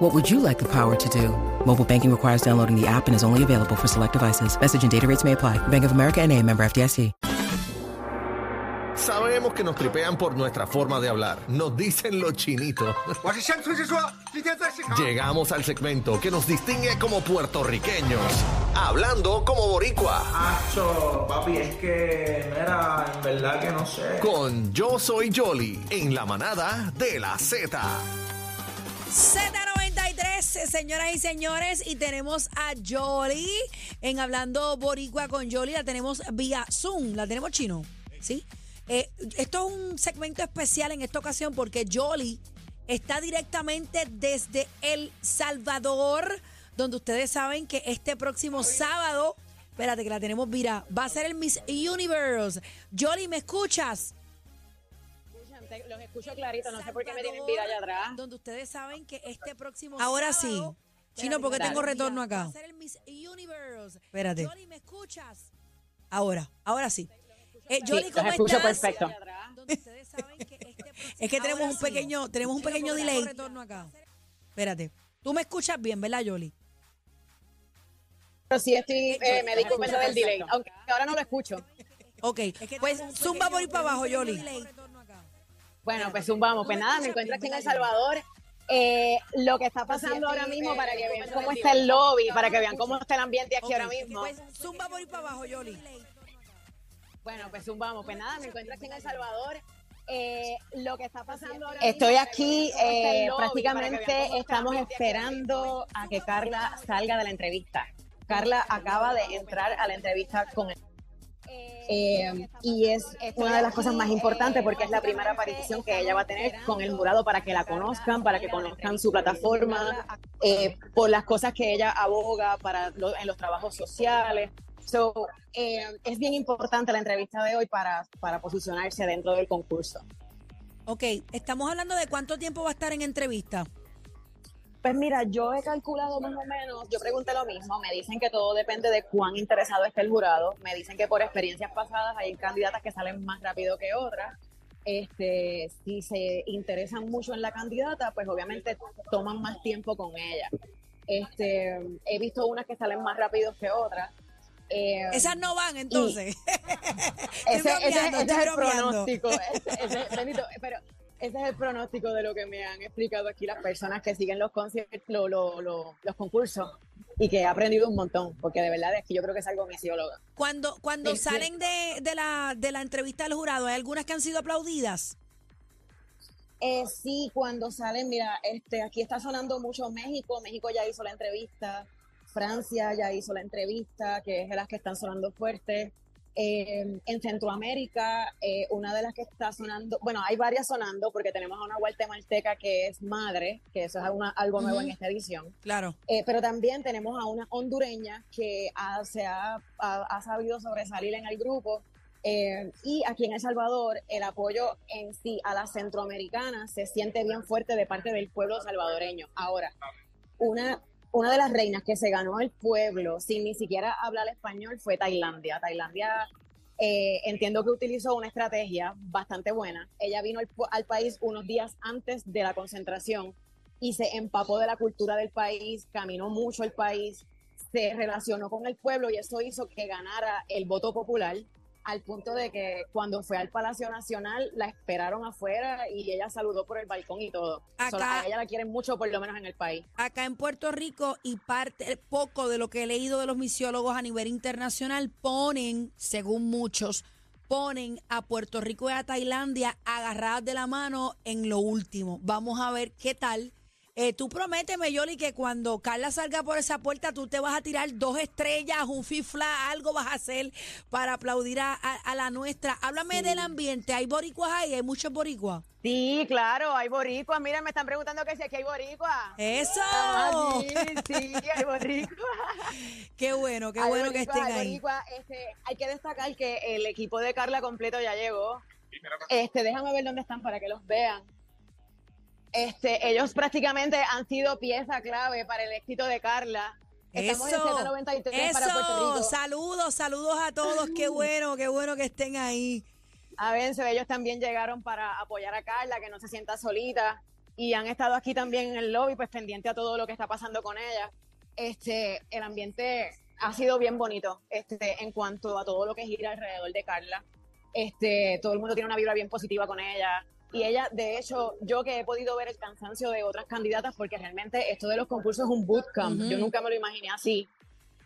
What would you like the power to do? Mobile banking requires downloading the app and is only available for select devices. Message and data rates may apply. Bank of America NA, member FDIC. Sabemos que nos tripean por nuestra forma de hablar. Nos dicen los chinitos. Llegamos al segmento que nos distingue como puertorriqueños. Hablando como boricua. Acho, papi, es que, mira, en verdad que no sé. Con Yo Soy Jolly, en la manada de la Z. Z señoras y señores, y tenemos a Jolly en Hablando Boricua con Jolly, la tenemos vía Zoom, la tenemos chino, ¿sí? Eh, esto es un segmento especial en esta ocasión porque Jolly está directamente desde El Salvador, donde ustedes saben que este próximo sábado, espérate que la tenemos, mira, va a ser el Miss Universe. Jolly, ¿me escuchas? Te- Los escucho clarito, no sé por qué me tienen vida allá atrás. Donde ustedes saben que este próximo Ahora sí. Chino, porque tengo retorno acá. Espérate. Jolly, ¿me escuchas? Ahora, ahora sí. Eh, Jolly, los ¿cómo escucho estás? perfecto. Donde ustedes saben que este Es que tenemos un pequeño, tenemos un pequeño delay. retorno acá. Espérate. Tú me escuchas bien, ¿verdad, Jolly? Pero sí estoy, eh, me di cuenta del delay, aunque ahora no lo escucho. Ok, pues zumba por ir para abajo, Jolly. Bueno, pues vamos, pues nada, me encuentro aquí en El Salvador. Eh, lo que está pasando ahora mismo para que vean cómo está el lobby, para que vean cómo está el ambiente aquí ahora mismo. Pues zumba por ir para abajo, Jolly. Bueno, pues vamos, pues nada, me encuentro aquí en El Salvador. Eh, lo que está pasando ahora Estoy aquí, eh, prácticamente estamos esperando a que Carla salga de la entrevista. Carla acaba de entrar a la entrevista con él. Eh, y es una de las cosas más importantes porque es la primera aparición que ella va a tener con el jurado para que la conozcan, para que conozcan su plataforma, eh, por las cosas que ella aboga para en los trabajos sociales. So, eh, es bien importante la entrevista de hoy para, para posicionarse dentro del concurso. Ok, estamos hablando de cuánto tiempo va a estar en entrevista. Pues mira, yo he calculado más o menos, yo pregunté lo mismo, me dicen que todo depende de cuán interesado esté el jurado, me dicen que por experiencias pasadas hay candidatas que salen más rápido que otras. Este, si se interesan mucho en la candidata, pues obviamente toman más tiempo con ella. Este, he visto unas que salen más rápido que otras. Eh, Esas no van, entonces. ese, es el bromeando. pronóstico. Ese- ese- Benito, pero ese es el pronóstico de lo que me han explicado aquí las personas que siguen los, conciertos, lo- lo- lo- los concursos y que he aprendido un montón, porque de verdad es que yo creo que es algo misióloga. Cuando, cuando salen de, de la, de la entrevista del jurado, ¿hay algunas que han sido aplaudidas? Eh, sí, cuando salen, mira, este, aquí está sonando mucho México, México ya hizo la entrevista, Francia ya hizo la entrevista, que es de las que están sonando fuertes. Eh, en Centroamérica, eh, una de las que está sonando, bueno, hay varias sonando porque tenemos a una guatemalteca que es madre, que eso es una- algo nuevo en Ujú. esta edición. Claro. Eh, pero también tenemos a una hondureña que ha- se ha, ha- ha sabido sobresalir en el grupo. Eh, y aquí en El Salvador, el apoyo en sí a las centroamericanas se siente bien fuerte de parte del pueblo salvadoreño. Ahora, una, una de las reinas que se ganó el pueblo sin ni siquiera hablar español fue Tailandia. Tailandia eh, entiendo que utilizó una estrategia bastante buena. Ella vino al, país unos días antes de la concentración y se empapó de la cultura del país, caminó mucho el país, se relacionó con el pueblo y eso hizo que ganara el voto popular al punto de que cuando fue al Palacio Nacional la esperaron afuera y ella saludó por el balcón y todo. Acá- So, a ella la quieren mucho, por lo menos en el país. Acá en Puerto Rico y parte poco de lo que he leído de los misiólogos a nivel internacional ponen, según muchos, ponen a Puerto Rico y a Tailandia agarradas de la mano en lo último. Vamos a ver qué tal Eh, tú prométeme, Yoli, que cuando Carla salga por esa puerta, tú te vas a tirar dos estrellas, un fifla, algo vas a hacer para aplaudir a, a- a la nuestra. Háblame del ambiente. ¿Hay boricuas ahí? ¿Hay muchos boricuas? Sí, claro, hay boricuas. Mira, me están preguntando que si aquí hay boricuas. ¡Eso! Ah, sí, sí, hay boricuas. Qué bueno, qué Hay bueno que estén hay ahí. Este, hay que destacar que el equipo de Carla completo ya llegó. Este, déjame ver dónde están para que los vean. Este, ellos prácticamente han sido pieza clave para el éxito de Carla. Estamos en Eso, Z93 para Puerto Rico. saludos, saludos a todos, qué bueno, qué bueno que estén ahí. A ver, ellos también llegaron para apoyar a Carla, que no se sienta solita. Y han estado aquí también en el lobby, pues pendiente a todo lo que está pasando con ella. Este, el ambiente ha sido bien bonito, este, en cuanto a todo lo que gira alrededor de Carla. Este, todo el mundo tiene una vibra bien positiva con ella. Y ella, de hecho, yo que he podido ver el cansancio de otras candidatas, porque realmente esto de los concursos es un bootcamp. Ujú. Yo nunca me lo imaginé así.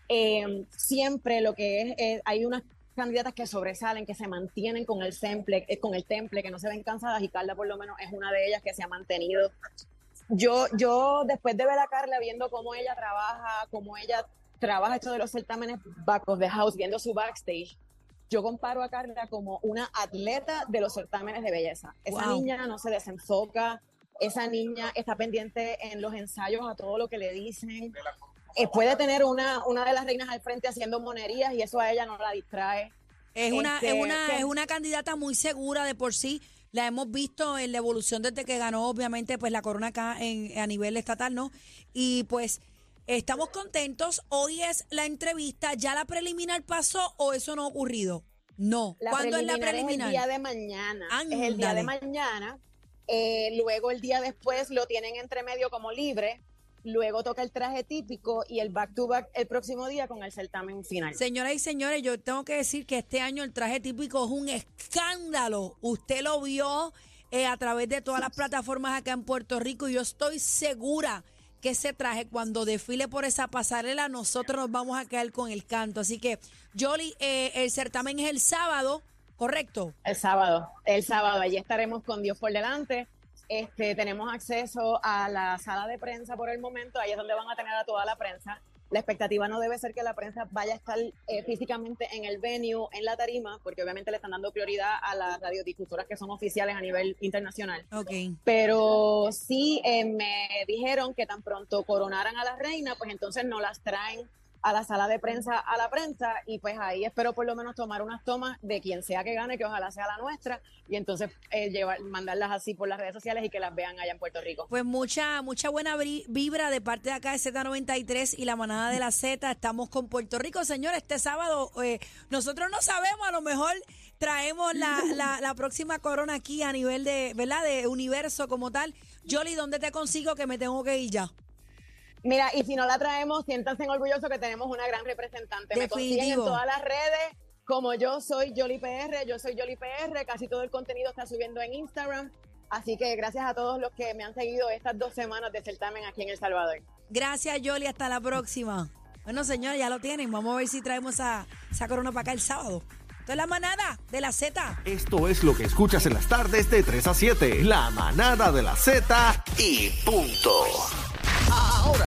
Eh, siempre lo que es, es- hay unas candidatas que sobresalen, que se mantienen con el temple, eh, con el temple, que no se ven cansadas y Carla por lo menos es una de ellas que se ha mantenido. Yo, yo después de ver a Carla viendo cómo ella trabaja, cómo ella trabaja esto de los certámenes back of the house, viendo su backstage, yo comparo a Carla como una atleta de los certámenes de belleza. Esa Wow. niña no se desenfoca, esa niña está pendiente en los ensayos a todo lo que le dicen. Eh, puede tener una, una de las reinas al frente haciendo monerías y eso a ella no la distrae. Es una, Este, es una, que- es una candidata muy segura de por sí. La hemos visto en la evolución desde que ganó, obviamente, pues la corona acá en, a nivel estatal, ¿no? Y pues estamos contentos. Hoy es la entrevista. ¿Ya la preliminar pasó o eso no ha ocurrido? No. La ¿Cuándo es la preliminar preliminar? el día de mañana. Es el día de mañana. Eh, luego el día después lo tienen entre medio como libre. Luego toca el traje típico y el back to back el próximo día con el certamen final. Señoras y señores, yo tengo que decir que este año el traje típico es un escándalo. Usted lo vio eh, a través de todas las plataformas acá en Puerto Rico y yo estoy segura que ese traje cuando desfile por esa pasarela nosotros nos vamos a quedar con el canto. Así que, Jolly, eh, el certamen es el sábado, ¿correcto? El sábado, el sábado, allí estaremos con Dios por delante. Este, tenemos acceso a la sala de prensa por el momento, ahí es donde van a tener a toda la prensa. La expectativa no debe ser que la prensa vaya a estar eh, físicamente en el venue, en la tarima, porque obviamente le están dando prioridad a las radiodifusoras que son oficiales a nivel internacional. Ok. Pero sí eh, me dijeron que tan pronto coronaran a la reina, pues entonces no las traen a la sala de prensa a la prensa y pues ahí espero por lo menos tomar unas tomas de quien sea que gane, que ojalá sea la nuestra y entonces eh, llevar, mandarlas así por las redes sociales y que las vean allá en Puerto Rico. Pues mucha, mucha buena vibra de parte de acá de Z93 y la manada de la Z. Estamos con Puerto Rico, señores. Este sábado, eh, nosotros no sabemos, a lo mejor traemos la, la, la próxima corona aquí a nivel de, ¿verdad? De universo como tal. Jolly, ¿dónde te consigo que me tengo que ir ya? Mira, y si no la traemos, siéntanse orgullosos que tenemos una gran representante. Me consiguen en todas las redes como yo soy Jolly PR, yo soy Jolly PR, casi todo el contenido está subiendo en Instagram. Así que gracias a todos los que me han seguido estas dos semanas de certamen aquí en El Salvador. Gracias, Jolly. Hasta la próxima. Bueno, señores, ya lo tienen. Vamos a ver si traemos esa, esa corona para acá el sábado. Esto es la manada de la Z. Esto es lo que escuchas en las tardes de 3 a 7. La manada de la Z y punto. Ahora